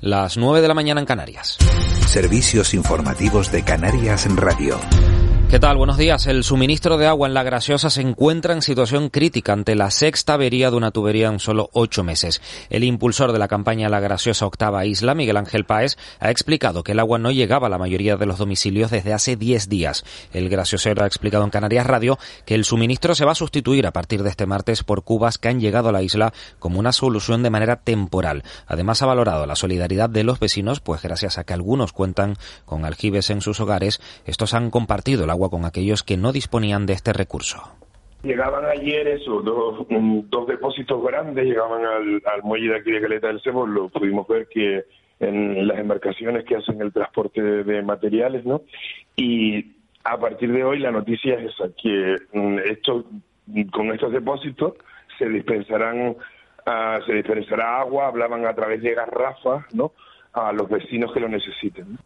Las 9 de la mañana en Canarias. Servicios informativos de Canarias en Radio. ¿Qué tal? Buenos días. El suministro de agua en La Graciosa se encuentra en situación crítica ante la sexta avería de una tubería en solo ocho meses. El impulsor de la campaña La Graciosa Octava Isla, Miguel Ángel Páez, ha explicado que el agua no llegaba a la mayoría de los domicilios desde hace diez días. El graciosero ha explicado en Canarias Radio que el suministro se va a sustituir a partir de este martes por cubas que han llegado a la isla como una solución de manera temporal. Además ha valorado la solidaridad de los vecinos, pues gracias a que algunos cuentan con aljibes en sus hogares, estos han compartido el agua con aquellos que no disponían de este recurso. Llegaban ayer esos dos, dos depósitos grandes, llegaban al, muelle de aquí Caleta del Cebo, lo pudimos ver que en las embarcaciones que hacen el transporte de, materiales, ¿no? Y a partir de hoy la noticia es esa, que mm, esto, con estos depósitos se dispensarán, uh, se dispensará agua, hablaban a través de garrafas, ¿no? A los vecinos que lo necesiten.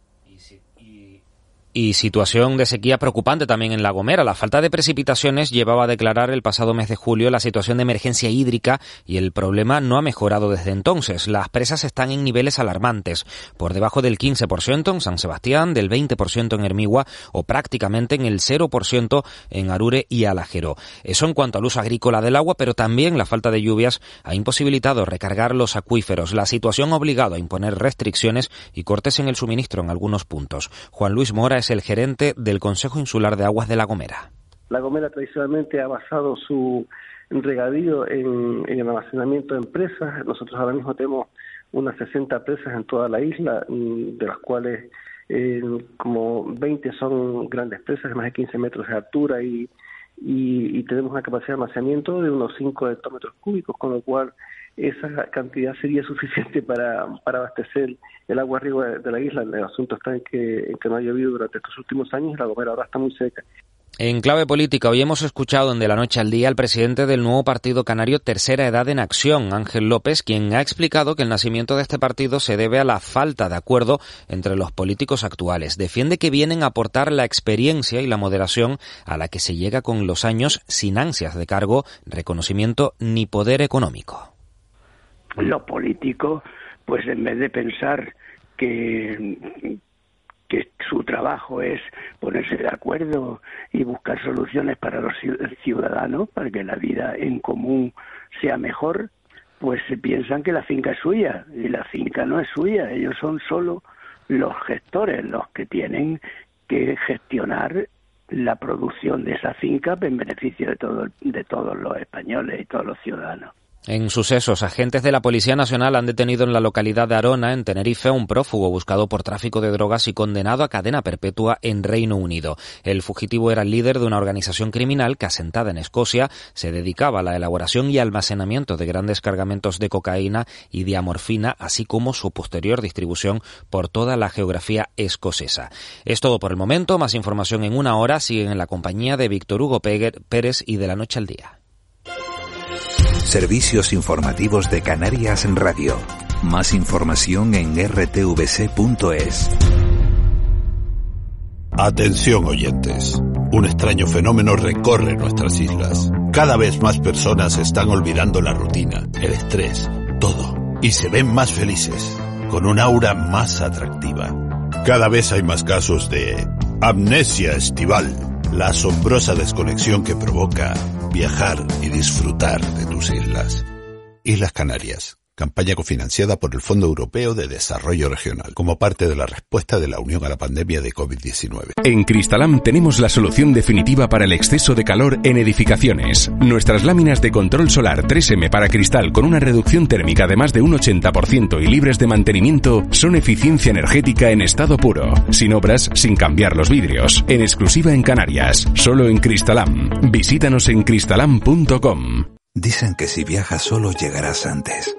Y situación de sequía preocupante también en La Gomera. La falta de precipitaciones llevaba a declarar el pasado mes de julio la situación de emergencia hídrica y el problema no ha mejorado desde entonces. Las presas están en niveles alarmantes, por debajo del 15% en San Sebastián, del 20% en Hermigua o prácticamente en el 0% en Arure y Alajero. Eso en cuanto al uso agrícola del agua, pero también la falta de lluvias ha imposibilitado recargar los acuíferos. La situación ha obligado a imponer restricciones y cortes en el suministro en algunos puntos. Juan Luis Mora es el gerente del Consejo Insular de Aguas de La Gomera. La Gomera tradicionalmente ha basado su regadío en, el almacenamiento de presas. Nosotros ahora mismo tenemos unas 60 presas en toda la isla, mm, de las cuales eh, como 20 son grandes presas de más de 15 metros de altura y, y, tenemos una capacidad de almacenamiento de unos 5 hectómetros cúbicos, con lo cual esa cantidad sería suficiente para, para abastecer el agua arriba de la isla. El asunto está en que, no ha llovido durante estos últimos años y la gomera ahora está muy seca. En clave política, hoy hemos escuchado en De la Noche al Día al presidente del nuevo partido canario Tercera Edad en Acción, Ángel López, quien ha explicado que el nacimiento de este partido se debe a la falta de acuerdo entre los políticos actuales. Defiende que vienen a aportar la experiencia y la moderación a la que se llega con los años sin ansias de cargo, reconocimiento ni poder económico los políticos, pues en vez de pensar que, que su trabajo es ponerse de acuerdo y buscar soluciones para los ciudadanos, para que la vida en común sea mejor, pues se piensan que la finca es suya y la finca no es suya, ellos son solo los gestores los que tienen que gestionar la producción de esa finca en beneficio de, todo, de todos los españoles y todos los ciudadanos. En sucesos, agentes de la Policía Nacional han detenido en la localidad de Arona, en Tenerife, a un prófugo buscado por tráfico de drogas y condenado a cadena perpetua en Reino Unido. El fugitivo era el líder de una organización criminal que, asentada en Escocia, se dedicaba a la elaboración y almacenamiento de grandes cargamentos de cocaína y diamorfina, así como su posterior distribución por toda la geografía escocesa. Es todo por el momento. Más información en una hora. Siguen en la compañía de Víctor Hugo Pérez y de la noche al día. Servicios informativos de Canarias Radio. Más información en rtvc.es. Atención oyentes. Un extraño fenómeno recorre nuestras islas. Cada vez más personas están olvidando la rutina, el estrés, todo. Y se ven más felices, con un aura más atractiva. Cada vez hay más casos de amnesia estival, la asombrosa desconexión que provoca viajar y disfrutar de tus islas. Islas Canarias, campaña cofinanciada por el Fondo Europeo de Desarrollo Regional, como parte de la respuesta de la Unión a la pandemia de COVID-19. En Cristalam tenemos la solución definitiva para el exceso de calor en edificaciones. Nuestras láminas de control solar 3M para cristal con una reducción térmica de más de un 80% y libres de mantenimiento son eficiencia energética en estado puro, sin obras, sin cambiar los vidrios, en exclusiva en Canarias, solo en Cristalam. Visítanos en cristalam.com. Dicen que si viajas solo llegarás antes.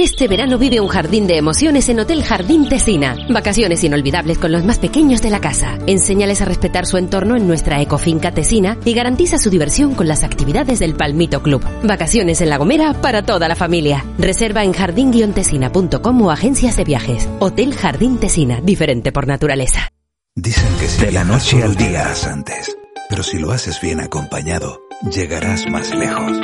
Este verano vive un jardín de emociones en Hotel Jardín Tesina. Vacaciones inolvidables con los más pequeños de la casa. Enséñales a respetar su entorno en nuestra ecofinca Tesina y garantiza su diversión con las actividades del Palmito Club. Vacaciones en La Gomera para toda la familia. Reserva en jardín-tesina.com o agencias de viajes. Hotel Jardín Tesina, diferente por naturaleza. Dicen que si de la noche al día antes, pero si lo haces bien acompañado, llegarás más lejos.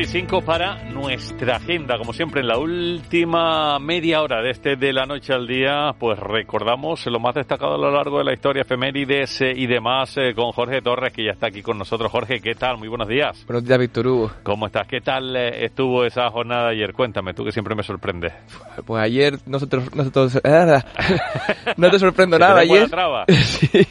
Tiempo 9 y 5 para nuestra agenda. Como siempre, en la última media hora de este de la noche al día, pues recordamos lo más destacado a lo largo de la historia, efemérides eh, y demás, eh, con Jorge Torres, que ya está aquí con nosotros. Jorge, ¿qué tal? Muy buenos días. Buenos días, Víctor Hugo. ¿Cómo estás? ¿Qué tal eh, estuvo esa jornada ayer? Cuéntame, tú que siempre me sorprendes. Pues ayer no, se te, no, te sorprendo nada ayer. sí,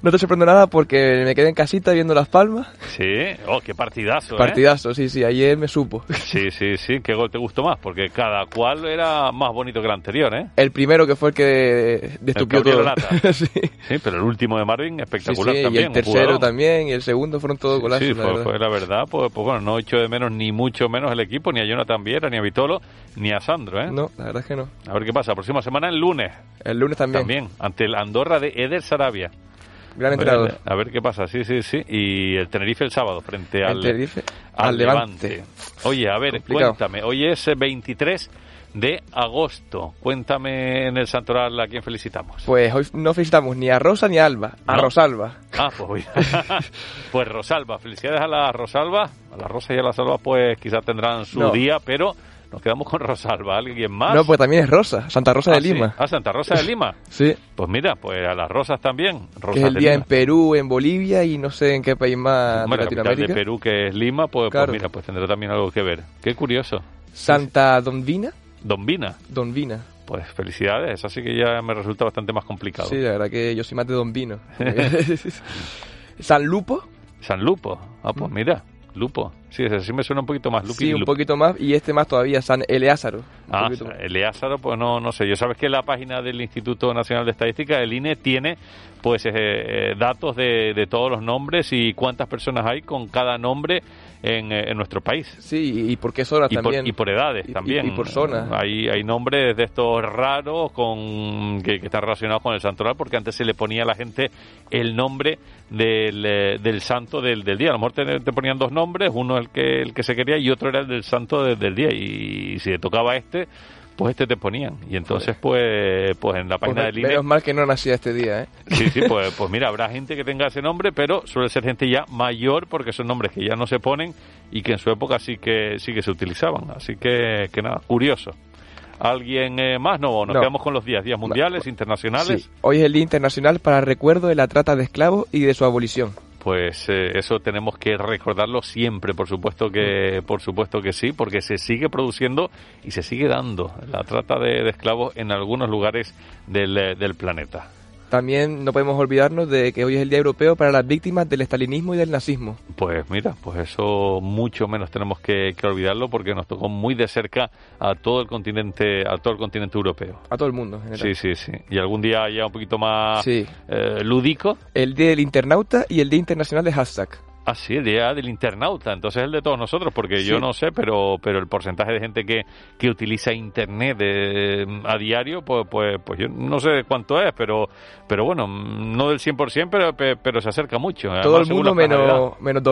no te sorprendo nada porque me quedé en casita viendo Las Palmas. Sí, oh, qué partidazo. Partidazo, sí, sí, ayer me supo. Sí, sí, sí. ¿Qué gol te gustó más? Porque cada cual era más bonito que el anterior, ¿eh? El primero que fue el que destupió todo. sí. sí. pero el último de Marvin, espectacular sí, también. Y el tercero también, y el segundo fueron todos golazos. Sí, fue, fue, la verdad. Pues, pues, bueno, no echo de menos ni mucho menos el equipo, ni a Jonathan Viera, ni a Vitolo, ni a Sandro, ¿eh? No, la verdad es que no. A ver qué pasa. Próxima semana, el lunes. El lunes también. También, ante el Andorra de Eder Sarabia. Gran entrenador. A ver qué pasa, sí, sí, sí. Y el Tenerife el sábado frente al, Tenerife, al, al Levante. Levante. Oye, a ver, Complicado. cuéntame. Hoy es 23 de agosto. Cuéntame en el Santoral a quién felicitamos. Pues hoy no felicitamos ni a Rosa ni a Alba, a ¿No? Rosalba. Ah, pues Pues Rosalba, felicidades a la Rosalba. A la Rosa y a la Salva, pues quizás tendrán su No. día, pero nos quedamos con Rosalba. ¿Alguien más? No, pues también es Rosa, Santa Rosa Ah, de sí. Lima. Ah, Santa Rosa de Lima. Sí, Pues mira, pues a las Rosas también. que Rosas es el día Lima. en Perú, en Bolivia y no sé en qué país más Bueno, de Latinoamérica. de Perú, que es Lima, pues, pues mira, pues tendrá también algo que ver. Qué curioso. Santa Donvina, Don Vina, Donvina. pues felicidades. Eso sí que ya me resulta bastante más complicado. Sí, la verdad que yo soy más de Don Vino. San Lupo, San Lupo. Ah, pues mira, Lupo. Sí, ese sí me suena un poquito más. Sí, un poquito más. Y este más todavía, San Eleázaro. Ah, más. Eleázaro, pues no, no sé. Yo sabes que la página del Instituto Nacional de Estadística, el INE, tiene pues eh, eh, datos de, de todos los nombres y cuántas personas hay con cada nombre en, eh, en nuestro país. Sí, y por qué zonas Y por, también. y por edades Y- también. y por zonas. Hay, hay nombres de estos raros con que, que están relacionados con el santoral, porque antes se le ponía a la gente el nombre del, del santo del, del día. A lo mejor te, te ponían dos nombres, uno el que, el que se quería y otro era el del santo de- del día. Y, si te tocaba este, pues este te ponían. Y entonces, pues, pues en la Pues página me- del INE... menos mal que no nacía este día, ¿eh? Sí, sí, pues, pues mira, habrá gente que tenga ese nombre, pero suele ser gente ya mayor porque son nombres que ya no se ponen y que en su época sí que sí que se utilizaban. Así que, que nada, curioso. ¿Alguien eh, más? No, nos No. quedamos con los días, días mundiales, internacionales. Sí. Hoy es el Día Internacional para el Recuerdo de la Trata de Esclavos y de su abolición. Pues eh, eso tenemos que recordarlo siempre, por supuesto que por supuesto que sí, porque se sigue produciendo y se sigue dando la trata de, esclavos en algunos lugares del planeta. También no podemos olvidarnos de que hoy es el Día Europeo para las víctimas del estalinismo y del nazismo. Pues mira, pues eso mucho menos tenemos que, que olvidarlo porque nos tocó muy de cerca a todo el continente, a todo el continente europeo. A todo el mundo. en Sí, general. sí, sí. Y algún día ya un poquito más Sí. eh, lúdico. El Día del Internauta y el Día Internacional de Hashtag. Ah, sí, el día del internauta, entonces el de todos nosotros, porque yo no sé, pero pero el porcentaje de gente que, que utiliza internet eh, a diario, pues, pues pues yo no sé cuánto es, pero pero bueno, no del 100%, pero pe- pero se acerca mucho. todo además, el mundo de menos, menos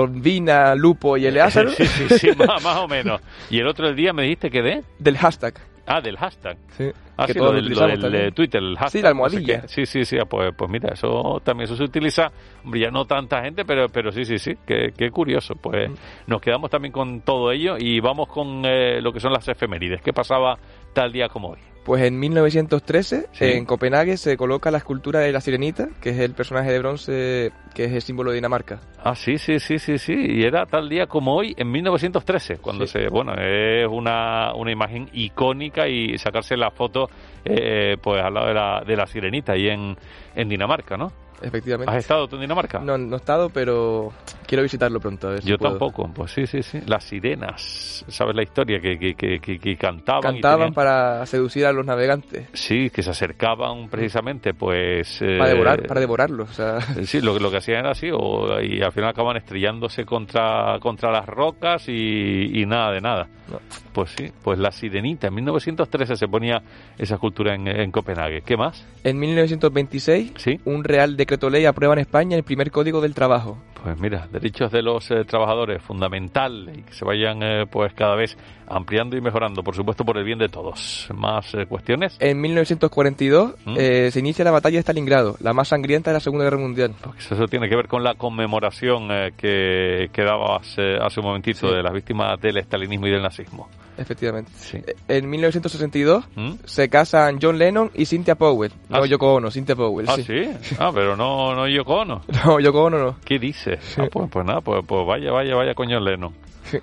Lupo y Eleazar Sí, sí, sí, más, más o menos. Y el otro día me dijiste que de del hashtag. Ah, del hashtag. Sí. Ah, que sí, lo del, lo del, eh, Twitter, el hashtag. Sí, la no sé almohadilla. sí, sí, sí, ah, pues, pues mira, eso también eso se utiliza, hombre, ya no tanta gente, pero, pero sí, sí, sí, qué, qué curioso. Pues Mm. nos quedamos también con todo ello y vamos con eh, lo que son las efemérides. ¿Qué pasaba tal día como hoy? Pues en 1913, Sí. en Copenhague, se coloca la escultura de la sirenita, que es el personaje de bronce que es el símbolo de Dinamarca. Ah, sí, sí, sí, sí, sí. Y era tal día como hoy, en 1913, cuando Sí. se, bueno, es una, una imagen icónica y sacarse la foto, eh, pues al lado de la, de la sirenita ahí en, en Dinamarca, ¿no? Efectivamente. ¿Has estado tú en Dinamarca? No, no he estado, pero quiero visitarlo pronto. A ver si Yo puedo. tampoco, pues sí, sí, sí. Las sirenas, ¿sabes la historia? Que, que, que, que, cantaban. y Cantaban tenían- para seducir a los navegantes, Sí, que se acercaban precisamente, pues... para, eh, devorar, para devorarlos. O sea, Sí, lo, lo que hacían era así, o, y al final acaban estrellándose contra, contra las rocas y, y nada de nada. No. Pues sí, pues la sirenita, en 1913 se ponía esa escultura en, en Copenhague. ¿Qué más? en 1926, Sí. un Real Decreto Ley aprueba en España el primer Código del Trabajo. Pues mira, derechos de los eh, trabajadores, fundamental, y que se vayan eh, pues cada vez ampliando y mejorando, por supuesto por el bien de todos. ¿Más eh, cuestiones? En 1942 ¿Mm? eh, se inicia la batalla de Stalingrado, la más sangrienta de la Segunda Guerra Mundial. Pues eso tiene que ver con la conmemoración eh, que, que dabas eh, hace un momentito Sí. de las víctimas del estalinismo y del nazismo. Efectivamente. Sí. En 1962 ¿Mm? se casan John Lennon y Cynthia Powell. Ah, No. Yoko Ono, Cynthia Powell. Ah, sí. sí. Ah, pero no, no Yoko Ono. No, Yoko Ono no. ¿Qué dices? Ah, pues, pues nada, pues, pues vaya, vaya, vaya coño Leno. Sí.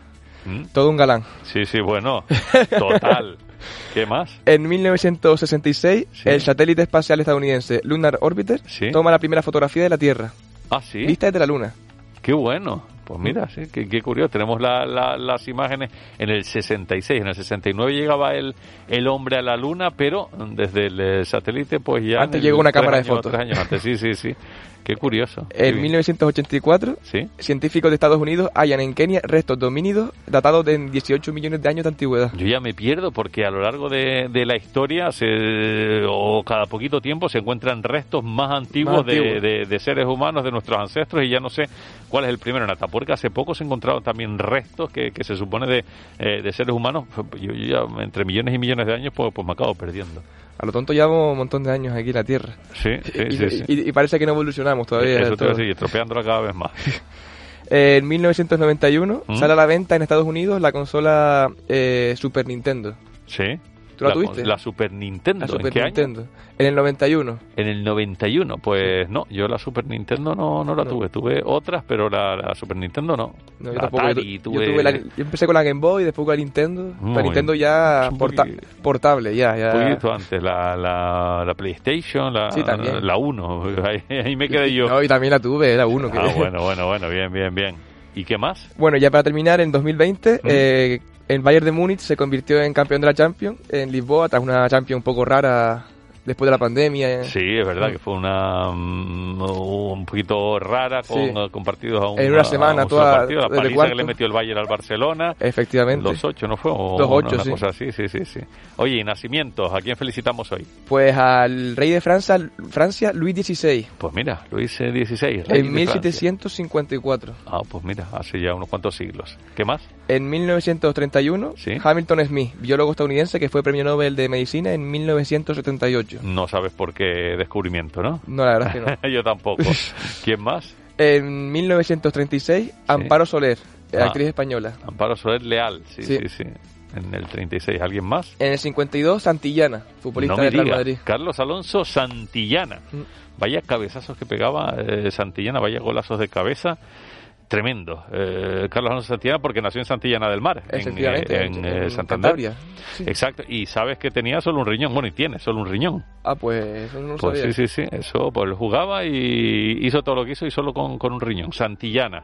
¿Mm? Todo un galán. Sí, sí, bueno. Total. ¿Qué más? En 1966, Sí. el satélite espacial estadounidense Lunar Orbiter Sí. toma la primera fotografía de la Tierra, Ah, sí. vista desde la Luna. Qué bueno. Pues mira, sí, qué, qué curioso. Tenemos la- la- las imágenes en el 66. En el 69 llegaba el, el hombre a la luna, pero desde el satélite, pues ya. Antes llegó una cámara de años, fotos. Tres años antes, sí, sí, sí. Qué curioso. En bien. 1984, Sí. científicos de Estados Unidos hallan en Kenia restos domínidos datados de 18 millones de años de antigüedad. Yo ya me pierdo porque a lo largo de, de la historia se, o cada poquito tiempo se encuentran restos más antiguos, Más de-. De, de seres humanos, de nuestros ancestros, y ya no sé cuál es el primero. En Atapuerca hace poco se encontraron también restos que, que se supone de, eh, de seres humanos. Yo, yo ya entre millones y millones de años pues, pues me acabo perdiendo. A lo tonto llevamos un montón de años aquí en la Tierra. Sí, sí, y, sí. sí. y- y parece que no evolucionamos todavía. Eso te voy a estropeándola cada vez más. En 1991 ¿Mm? sale a la venta en Estados Unidos la consola eh, Super Nintendo. Sí. ¿Tú la la, tuviste? La Super Nintendo. La ¿En qué año? Nintendo. En el 91. En el 91, pues no, yo la Super Nintendo no, no la No. tuve. Tuve otras, pero la, la Super Nintendo no. No, yo La tampoco. Atari, yo tuve... tuve la- yo empecé con la Game Boy, después con la Nintendo. Muy la Nintendo ya porta- portable, ya. ya. Poquito antes, la, la, la PlayStation, la, Sí, también. la 1. Ahí, ahí me quedé yo. No, y también la tuve, era uno. que- Ah, bueno, bueno, bueno, bien, bien, bien. ¿Y qué más? Bueno, ya para terminar, en 2020, ¿Mm? eh, el Bayern de Múnich se convirtió en campeón de la Champions en Lisboa, tras una Champions un poco rara después de la pandemia. Sí, es verdad que fue una mm, un poquito rara con, Sí. con partidos a un, En una a semana un solo toda- partido. La paliza que le metió el Bayern al Barcelona. Efectivamente. 2-8, ¿no fue? O 2-8, una sí. cosa así, sí, sí, sí. Oye, y nacimientos, ¿a quién felicitamos hoy? Pues al rey de Francia, Francia Luis XVI, Pues mira, Luis XVI, rey en de Francia. 1754. Ah, pues mira, hace ya unos cuantos siglos. ¿Qué más? En 1931, Sí. Hamilton Smith, biólogo estadounidense que fue premio Nobel de Medicina en 1978. No sabes por qué descubrimiento, ¿no? No, la verdad es que no. Yo tampoco. ¿Quién más? En 1936, Amparo Soler, Ah. actriz española. Amparo Soler Leal, sí, sí, Sí. sí. En el 36, ¿alguien más? En el 52, Santillana, futbolista no me del Real. Madrid. Carlos Alonso Santillana. Mm. Vaya cabezazos que pegaba eh, Santillana, vaya golazos de cabeza. Tremendo. Eh, Carlos Alonso Santillana porque nació en Santillana del Mar, en, eh, en, eh, en Santander. Cantabria. Sí. Exacto. Y sabes que tenía solo un riñón. Bueno, y tiene solo un riñón. Ah, pues eso no lo Pues sabía. sí, sí, sí. Eso, pues jugaba y hizo todo lo que hizo y solo con, con un riñón. Santillana.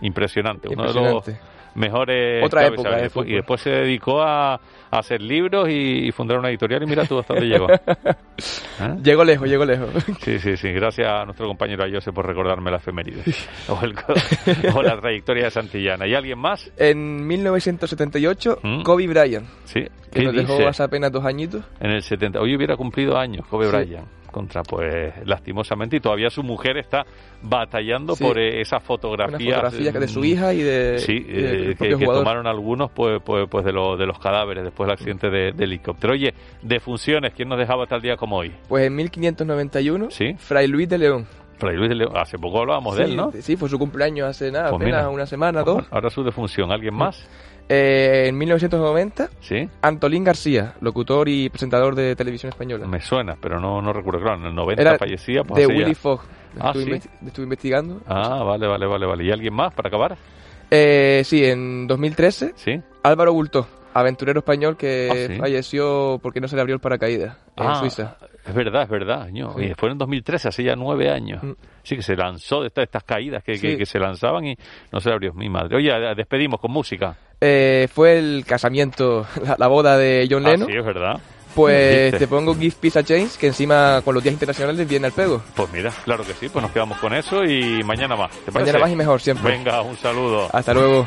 Impresionante. Uno de los Impresionante. Mejores Otra época de y, después, fútbol. y después se dedicó a, a hacer libros y, y fundar una editorial y mira tú hasta dónde llegó. ¿Eh? Llegó lejos, llegó lejos. Sí, sí, sí. Gracias a nuestro compañero Ayose por recordarme la efeméride. O, el- o la trayectoria de Santillana. ¿Y alguien más? En 1978, ¿Mm? Kobe Bryant, Sí. que ¿Qué nos dejó hace apenas dos añitos. En el 70. Hoy hubiera cumplido años, Kobe Sí. Bryant. Contra, pues lastimosamente, y todavía su mujer está batallando por eh, esas fotografías. fotografías de su hija y de. Sí, que, tomaron algunos pues, pues, pues de, de los cadáveres después del accidente de, helicóptero. Oye, de funciones, ¿quién nos dejaba tal día como hoy? Pues en 1591, ¿Sí? Fray Luis de León. Fray Luis de León, hace poco hablábamos de él, ¿no? Sí, fue su cumpleaños hace nada, pues apenas una semana, dos. Ahora su defunción, ¿alguien más? Eh, en 1990, ¿Sí? Antolín García, locutor y presentador de televisión española. Me suena, pero no, no recuerdo. Claro, en el 90 fallecía. Pues de Willy Fogg. Ah, estuve, estuve, investigando. Ah, vale, vale, vale, vale. ¿Y alguien más para acabar? Eh, sí, en 2013, ¿Sí? Álvaro Bulto, aventurero español que ah, falleció porque no se le abrió el paracaídas en ah, Suiza. Es verdad, es verdad. Y fue en 2013, hace ya nueve años. Mm. Sí, que se lanzó de estas, caídas que, que, se lanzaban y no se abrió mi madre. Oye, despedimos con música. Eh, fue el casamiento, la, boda de John Lennon. Ah, sí, es verdad. Pues te pongo Give Peace a Change, que encima con los días internacionales viene al pego. Pues mira, claro que sí, pues nos quedamos con eso y mañana más. mañana más y mejor siempre. Venga, un saludo. Hasta luego.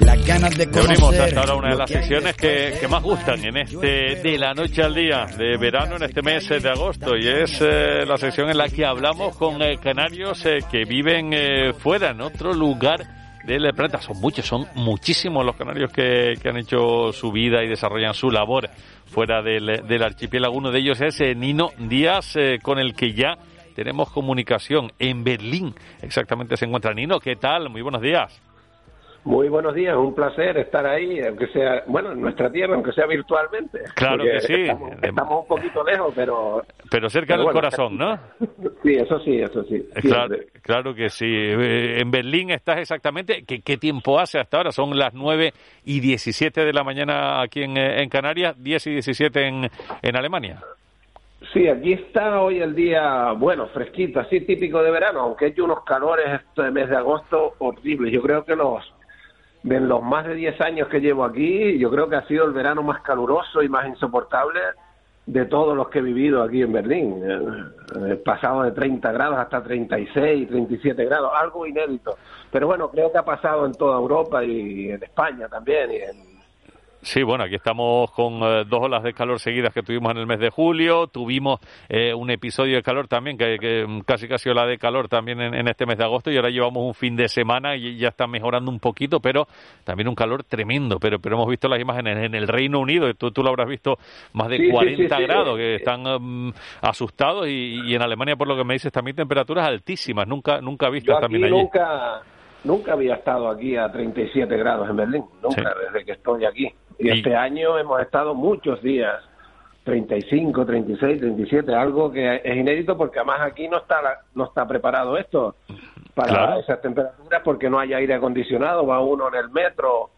las ganas de conocer. hasta ahora una de las sesiones que, que, más gustan en este de la noche al día de verano en este mes de agosto y es eh, la sesión en la que hablamos con eh, canarios eh, que viven fuera, en otro lugar del planeta. Son muchos, son muchísimos los canarios que, que han hecho su vida y desarrollan su labor fuera del, del archipiélago. Uno de ellos es Nino Díaz, con el que ya tenemos comunicación en Berlín. Exactamente se encuentra Nino. ¿Qué tal? Muy buenos días. Muy buenos días, un placer estar ahí, aunque sea, bueno, en nuestra tierra, aunque sea virtualmente. Claro que sí. Estamos, un poquito lejos, pero... Pero cerca del corazón, ¿no? Sí, eso sí, eso sí. Claro, claro, que sí. Eh, en Berlín estás exactamente, ¿qué, ¿qué, tiempo hace hasta ahora? Son las 9 y 17 de la mañana aquí en, en Canarias, 10 y 17 en, en Alemania. Sí, aquí está hoy el día, bueno, fresquito, así típico de verano, aunque hay unos calores este mes de agosto horribles. Yo creo que los de los más de 10 años que llevo aquí, yo creo que ha sido el verano más caluroso y más insoportable de todos los que he vivido aquí en Berlín. He pasado de 30 grados hasta 36, 37 grados, algo inédito. Pero bueno, creo que ha pasado en toda Europa y en España también y en Sí, bueno, aquí estamos con eh, dos olas de calor seguidas que tuvimos en el mes de julio. Tuvimos eh, un episodio de calor también, que, casi casi ola de calor también en, este mes de agosto. Y ahora llevamos un fin de semana y ya está mejorando un poquito, pero también un calor tremendo. Pero, pero hemos visto las imágenes en el Reino Unido, tú, tú lo habrás visto, más de 40 grados, que están um, asustados. Y, en Alemania, por lo que me dices, también temperaturas altísimas. Nunca, nunca visto también allí. Nunca, nunca había estado aquí a 37 grados en Berlín, nunca, desde que estoy aquí. Y, este año hemos estado muchos días, 35, 36, 37, algo que es inédito porque además aquí no está no está preparado esto para esas temperaturas porque no hay aire acondicionado, va uno en el metro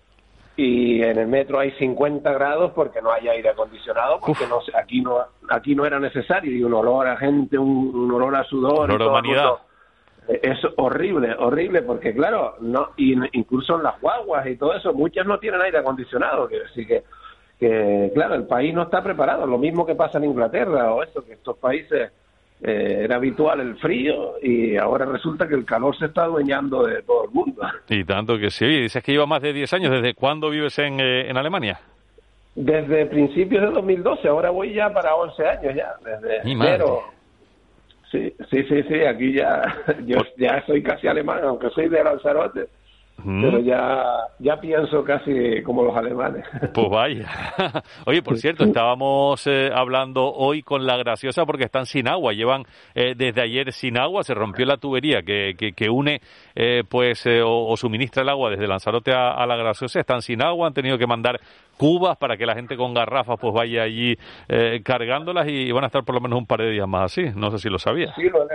y en el metro hay 50 grados porque no hay aire acondicionado porque no aquí no aquí no era necesario y un olor a gente un, olor a sudor olor a humanidad es horrible, horrible, porque claro, no incluso en las guaguas y todo eso, muchas no tienen aire acondicionado, así que, que claro, el país no está preparado, lo mismo que pasa en Inglaterra o eso, que estos países eh, era habitual el frío y ahora resulta que el calor se está adueñando de todo el mundo. Y tanto que sí, dices que lleva más de 10 años, ¿desde cuándo vives en, eh, en Alemania? Desde principios de 2012, ahora voy ya para 11 años ya, desde enero Sí, sí, sí, sí, aquí ya, yo ya soy casi alemán, aunque soy de Lanzarote. Pero ya, ya pienso casi como los alemanes. Pues vaya. Oye, por cierto, estábamos eh, hablando hoy con la graciosa porque están sin agua. Llevan eh, desde ayer sin agua. Se rompió la tubería que, que, une eh, pues o, suministra el agua desde Lanzarote a, la graciosa. Están sin agua. Han tenido que mandar cubas para que la gente con garrafas pues vaya allí cargándolas y van a estar por lo menos un par de días más así. No sé si lo sabía. Sí, lo,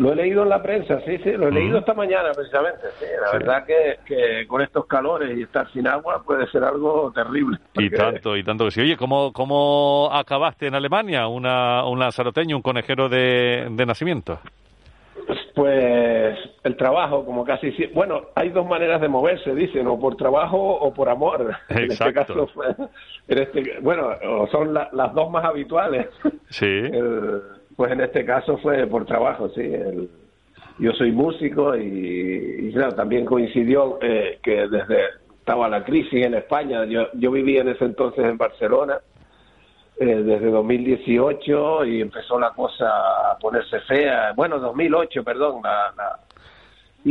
lo he leído en la prensa, sí, sí, lo he leído esta mañana precisamente. Sí, la verdad que, que, con estos calores y estar sin agua puede ser algo terrible. Y tanto, y tanto que sí. Oye, ¿cómo, cómo acabaste en Alemania? Una, un lanzaroteño, un conejero de, de nacimiento. Pues el trabajo, como casi bueno, hay dos maneras de moverse, dicen, o por trabajo o por amor. Exacto. En este caso fue, en este, bueno, son las dos más habituales. Sí. El, pues en este caso fue por trabajo, sí. yo soy músico y, claro, también coincidió eh, que desde estaba la crisis en España, yo, yo vivía en ese entonces en Barcelona, eh, desde 2018 y empezó la cosa a ponerse fea, bueno, 2008, perdón, la, y,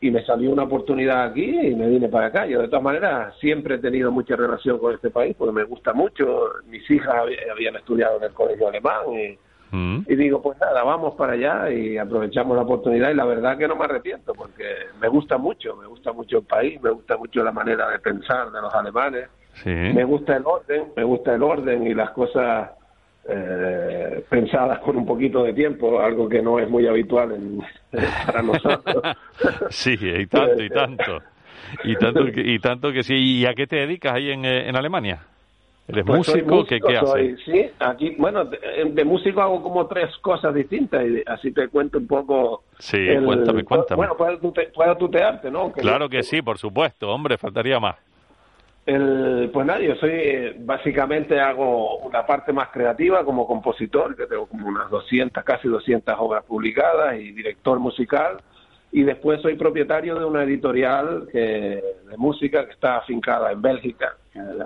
y, me salió una oportunidad aquí y me vine para acá. Yo de todas maneras siempre he tenido mucha relación con este país porque me gusta mucho. Mis hijas habían estudiado en el colegio alemán y, mm. y, digo, pues nada, vamos para allá y aprovechamos la oportunidad y la verdad que no me arrepiento porque me gusta mucho, me gusta mucho el país, me gusta mucho la manera de pensar de los alemanes. Me gusta el orden, me gusta el orden y las cosas eh, pensadas con un poquito de tiempo, algo que no es muy habitual en, para nosotros. sí, y tanto, y tanto. Y tanto, que, y tanto que sí. ¿Y a qué te dedicas ahí en, en Alemania? ¿Eres pues músico? ¿Qué, qué haces? Sí, aquí, bueno, de, músico hago como tres cosas distintas y así te cuento un poco. Sí, cuéntame, cuéntame. Bueno, puedo, puedo tutearte, ¿no? claro que sí, por supuesto, hombre, faltaría más. El, pues nada, yo soy, básicamente hago una parte más creativa como compositor, que tengo como unas 200, casi 200 obras publicadas y director musical. Y después soy propietario de una editorial que, de música que está afincada en Bélgica,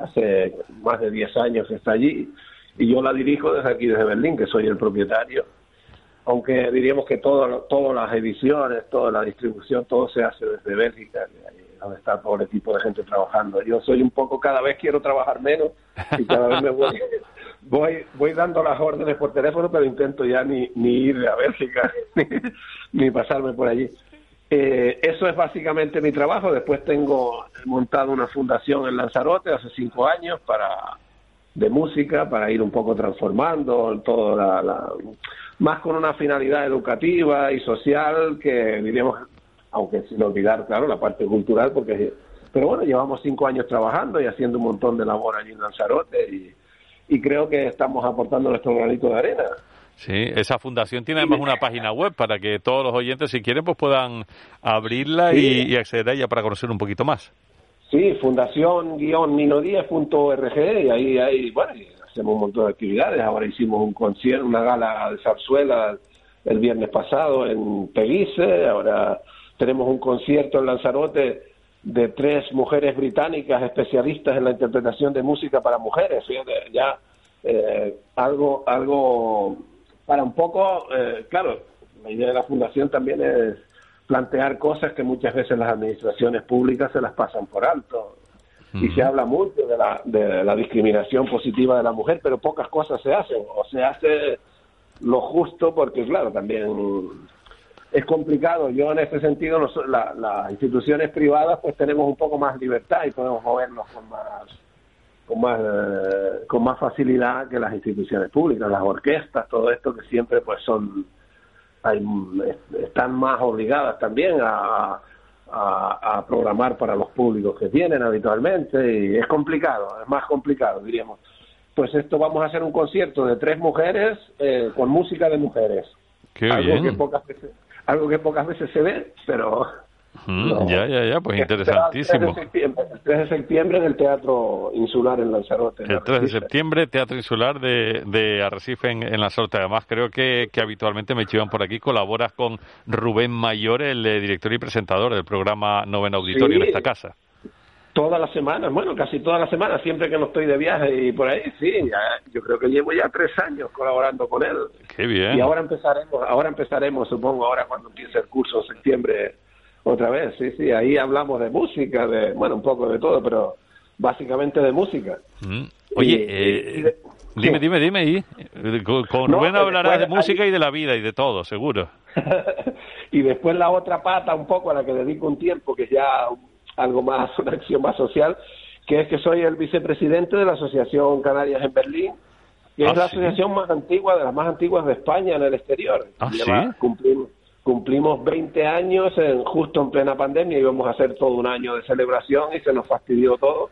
hace más de 10 años está allí. Y yo la dirijo desde aquí, desde Berlín, que soy el propietario. Aunque diríamos que todo, todas las ediciones, toda la distribución, todo se hace desde Bélgica donde está el equipo de gente trabajando. Yo soy un poco, cada vez quiero trabajar menos y cada vez me voy, voy, voy dando las órdenes por teléfono, pero intento ya ni, ni ir a Bélgica, ni, pasarme por allí. Eh, eso es básicamente mi trabajo. Después tengo montado una fundación en Lanzarote hace cinco años para de música para ir un poco transformando todo la, la, más con una finalidad educativa y social que diríamos aunque sin olvidar, claro, la parte cultural, porque... Pero bueno, llevamos cinco años trabajando y haciendo un montón de labor allí en Lanzarote y, y creo que estamos aportando nuestro granito de arena. Sí, esa fundación tiene además una página web para que todos los oyentes, si quieren, pues puedan abrirla y, acceder a ella para conocer un poquito más. Sí, fundación-minodías.org y ahí, ahí bueno, hacemos un montón de actividades. Ahora hicimos un concierto, una gala de zarzuela el viernes pasado en Peguise, ahora tenemos un concierto en Lanzarote de tres mujeres británicas especialistas en la interpretación de música para mujeres. ya eh, algo, algo para un poco, eh, claro, la idea de la fundación también es plantear cosas que muchas veces las administraciones públicas se las pasan por alto. Y se habla mucho de la, de la discriminación positiva de la mujer, pero pocas cosas se hacen. O se hace lo justo porque, claro, también es complicado. Yo en ese sentido, las instituciones privadas pues tenemos un poco más libertad y podemos movernos con más con más eh, con más facilidad que las instituciones públicas, las orquestas, todo esto que siempre pues son están más obligadas también a, a, programar para los públicos que tienen habitualmente y es complicado, es más complicado diríamos. Pues esto vamos a hacer un concierto de tres mujeres eh, con música de mujeres. Qué algo que pocas veces algo que pocas veces se ve, pero... ya, ya, ya, pues interesantísimo. El 3, de septiembre, en el Teatro Insular en Lanzarote. El 3 de septiembre, Teatro Insular de, de Arrecife en, en, Lanzarote. Además, creo que, que habitualmente me chivan por aquí. Colaboras con Rubén Mayor, el eh, director y presentador del programa Novena Auditorio en esta casa todas las semanas, bueno, casi todas las semanas, siempre que no estoy de viaje y por ahí, sí, yo creo que llevo ya tres años colaborando con él. Qué bien. Y ahora empezaremos, ahora empezaremos, supongo, ahora cuando empiece el curso en septiembre, otra vez, sí, sí, ahí hablamos de música, de, bueno, un poco de todo, pero básicamente de música. Mm. Oye, eh, dime, dime, dime, y con, Rubén hablarás de música y de la vida y de todo, seguro. y después la otra pata, un poco a la que dedico un tiempo, que ya algo más, una acción más social, que es que soy el vicepresidente de la Asociación Canarias en Berlín, que es ah, la asociación más antigua, de las más antiguas de España en el exterior. ¿Ah, cumplimos, cumplimos 20 años en, justo en plena pandemia, íbamos a hacer todo un año de celebración y se nos fastidió todo.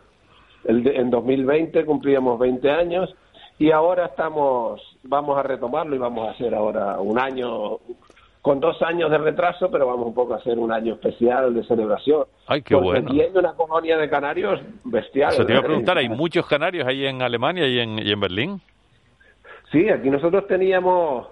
El en 2020 cumplíamos 20 años y ahora estamos, vamos a retomarlo y vamos a hacer ahora un año con dos años de retraso, pero vamos un poco a hacer un año especial de celebración. Ay, qué bueno. Hay una colonia de canarios bestial. te iba a preguntar, ¿hay muchos canarios ahí en Alemania y en, y en Berlín? Sí, aquí nosotros teníamos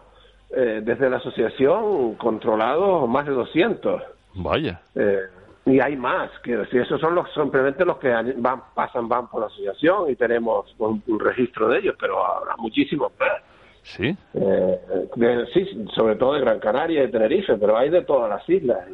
eh, desde la asociación controlados más de 200. Vaya. Eh, y hay más, quiero decir, esos son los simplemente los que van, pasan, van por la asociación y tenemos un, registro de ellos, pero habrá muchísimos más. Sí. Eh, sí, sobre todo de Gran Canaria y de Tenerife, pero hay de todas las islas.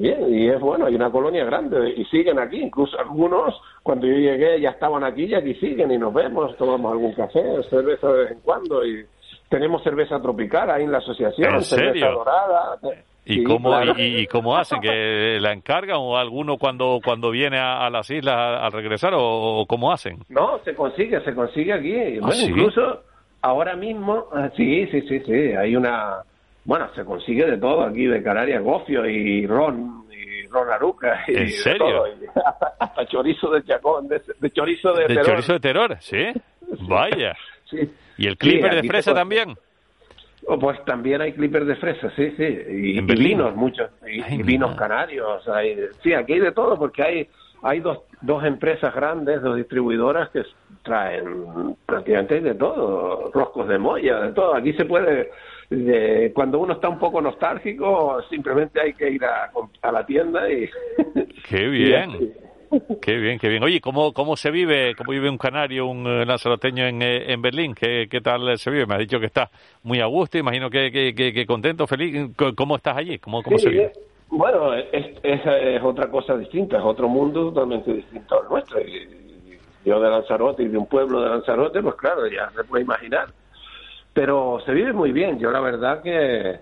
bien, y es bueno, hay una colonia grande y siguen aquí, incluso algunos, cuando yo llegué ya estaban aquí y aquí siguen y nos vemos, tomamos algún café, cerveza de vez en cuando y tenemos cerveza tropical ahí en la asociación, ¿En cerveza dorada. ¿Y, cómo, y, cómo hacen? ¿Que la encargan o alguno cuando cuando viene a, las islas al regresar o, cómo hacen? No, se consigue, se consigue aquí. ¿Ah, incluso ahora mismo, ah, sí, sí, sí, sí, hay una... Bueno, se consigue de todo aquí, de Canarias, gofio y ron, y ron aruca. Y ¿En serio? hasta chorizo de chacón, de, chorizo de, de chorizo de terror, ¿sí? Vaya. Sí. ¿Y el clipper de fresa también? Oh, pues también hay clippers de fresa, sí, sí. Y, vinos, muchos. Y, vinos canarios. Hay, sí, aquí hay de todo, porque hay hay dos, dos empresas grandes, dos distribuidoras que traen prácticamente de todo, roscos de molla, de todo. Aquí se puede, de, cuando uno está un poco nostálgico, simplemente hay que ir a, a la tienda y... ¡Qué bien! Qué bien, qué bien. Oye, ¿cómo, cómo se vive, cómo vive un canario, un eh, lanzaroteño en, eh, en Berlín? ¿Qué, ¿Qué tal se vive? Me has dicho que está muy a gusto, imagino que, que, contento, feliz. ¿Cómo estás allí? ¿Cómo, cómo se vive? Bueno, es, es, otra cosa distinta, es otro mundo totalmente distinto al nuestro. yo de Lanzarote y de un pueblo de Lanzarote, pues claro, ya se puede imaginar. Pero se vive muy bien. Yo la verdad que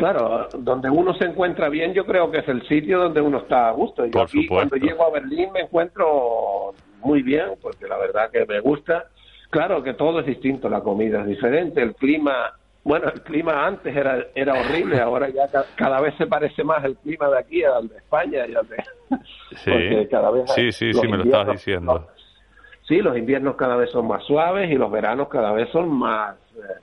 Claro, donde uno se encuentra bien, yo creo que es el sitio donde uno está a gusto. Yo aquí, cuando llego a Berlín me encuentro muy bien, porque la verdad que me gusta. Claro que todo es distinto, la comida es diferente, el clima, bueno, el clima antes era, era horrible, ahora ya cada vez se parece más el clima de aquí al de España y al de... Sí, cada vez sí, sí, sí, me lo estabas diciendo. Sí, los inviernos cada vez son más suaves y los veranos cada vez son más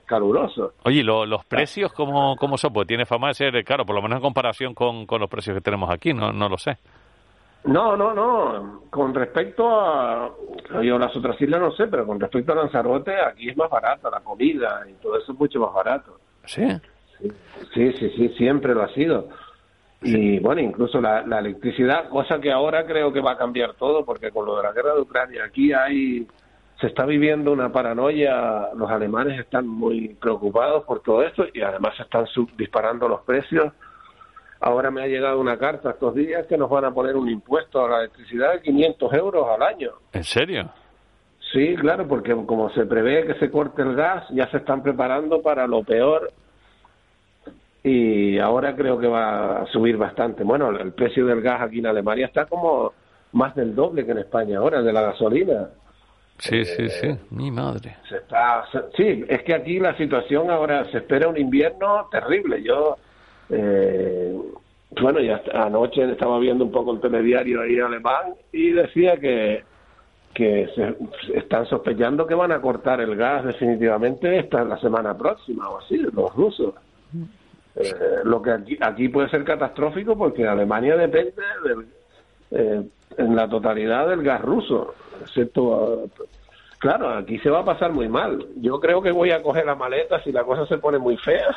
caluroso. Oye, ¿los precios cómo, cómo son? Pues tiene fama de ser caro, por lo menos en comparación con, con los precios que tenemos aquí, no, no lo sé. No, no, no. Con respecto a. Yo las otras islas no sé, pero con respecto a Lanzarote, aquí es más barata la comida y todo eso es mucho más barato. ¿Sí? Sí, sí, sí, siempre lo ha sido. Y bueno, incluso la, la electricidad, cosa que ahora creo que va a cambiar todo, porque con lo de la guerra de Ucrania aquí hay se está viviendo una paranoia, los alemanes están muy preocupados por todo esto y además se están disparando los precios. Ahora me ha llegado una carta estos días que nos van a poner un impuesto a la electricidad de 500 euros al año. ¿En serio? Sí, claro, porque como se prevé que se corte el gas, ya se están preparando para lo peor y ahora creo que va a subir bastante. Bueno, el precio del gas aquí en Alemania está como más del doble que en España ahora, de la gasolina. Sí, sí, sí, mi madre. Se está, sí, es que aquí la situación ahora se espera un invierno terrible. Yo, eh, bueno, ya anoche estaba viendo un poco el telediario ahí alemán y decía que, que se, están sospechando que van a cortar el gas definitivamente esta la semana próxima o así, los rusos. Eh, lo que aquí, aquí puede ser catastrófico porque Alemania depende del, eh, en la totalidad del gas ruso, excepto claro, aquí se va a pasar muy mal. Yo creo que voy a coger la maleta si la cosa se pone muy fea.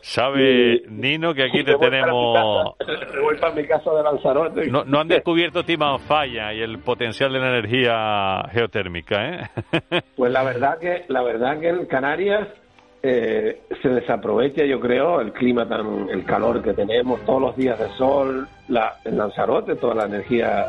Sabe Nino que aquí te tenemos. voy para mi casa de Lanzarote. No, no han descubierto Timanfaya y el potencial de la energía geotérmica, ¿eh? Pues la verdad que la verdad que en Canarias eh, se desaprovecha, yo creo, el clima tan, el calor que tenemos, todos los días de sol, la, el Lanzarote, toda la energía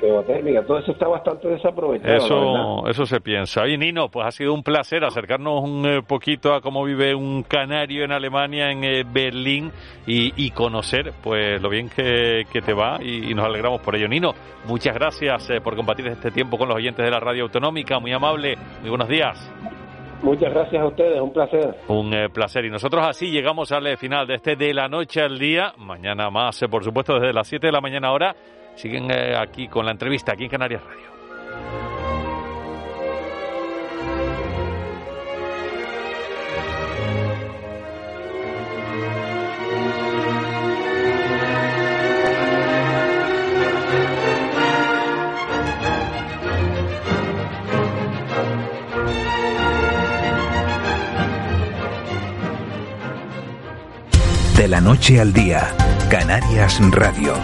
geotérmica, todo eso está bastante desaprovechado. Eso, eso se piensa. Y Nino, pues ha sido un placer acercarnos un eh, poquito a cómo vive un canario en Alemania, en eh, Berlín, y, conocer pues lo bien que, te va y, nos alegramos por ello. Nino, muchas gracias por compartir este tiempo con los oyentes de la radio autonómica, muy amable, muy buenos días. Muchas gracias a ustedes, un placer. Un eh, placer. Y nosotros así llegamos al eh, final de este de la noche al día. Mañana más, eh, por supuesto, desde las 7 de la mañana ahora. Siguen aquí con la entrevista, aquí en Canarias Radio. De la noche al día, Canarias Radio.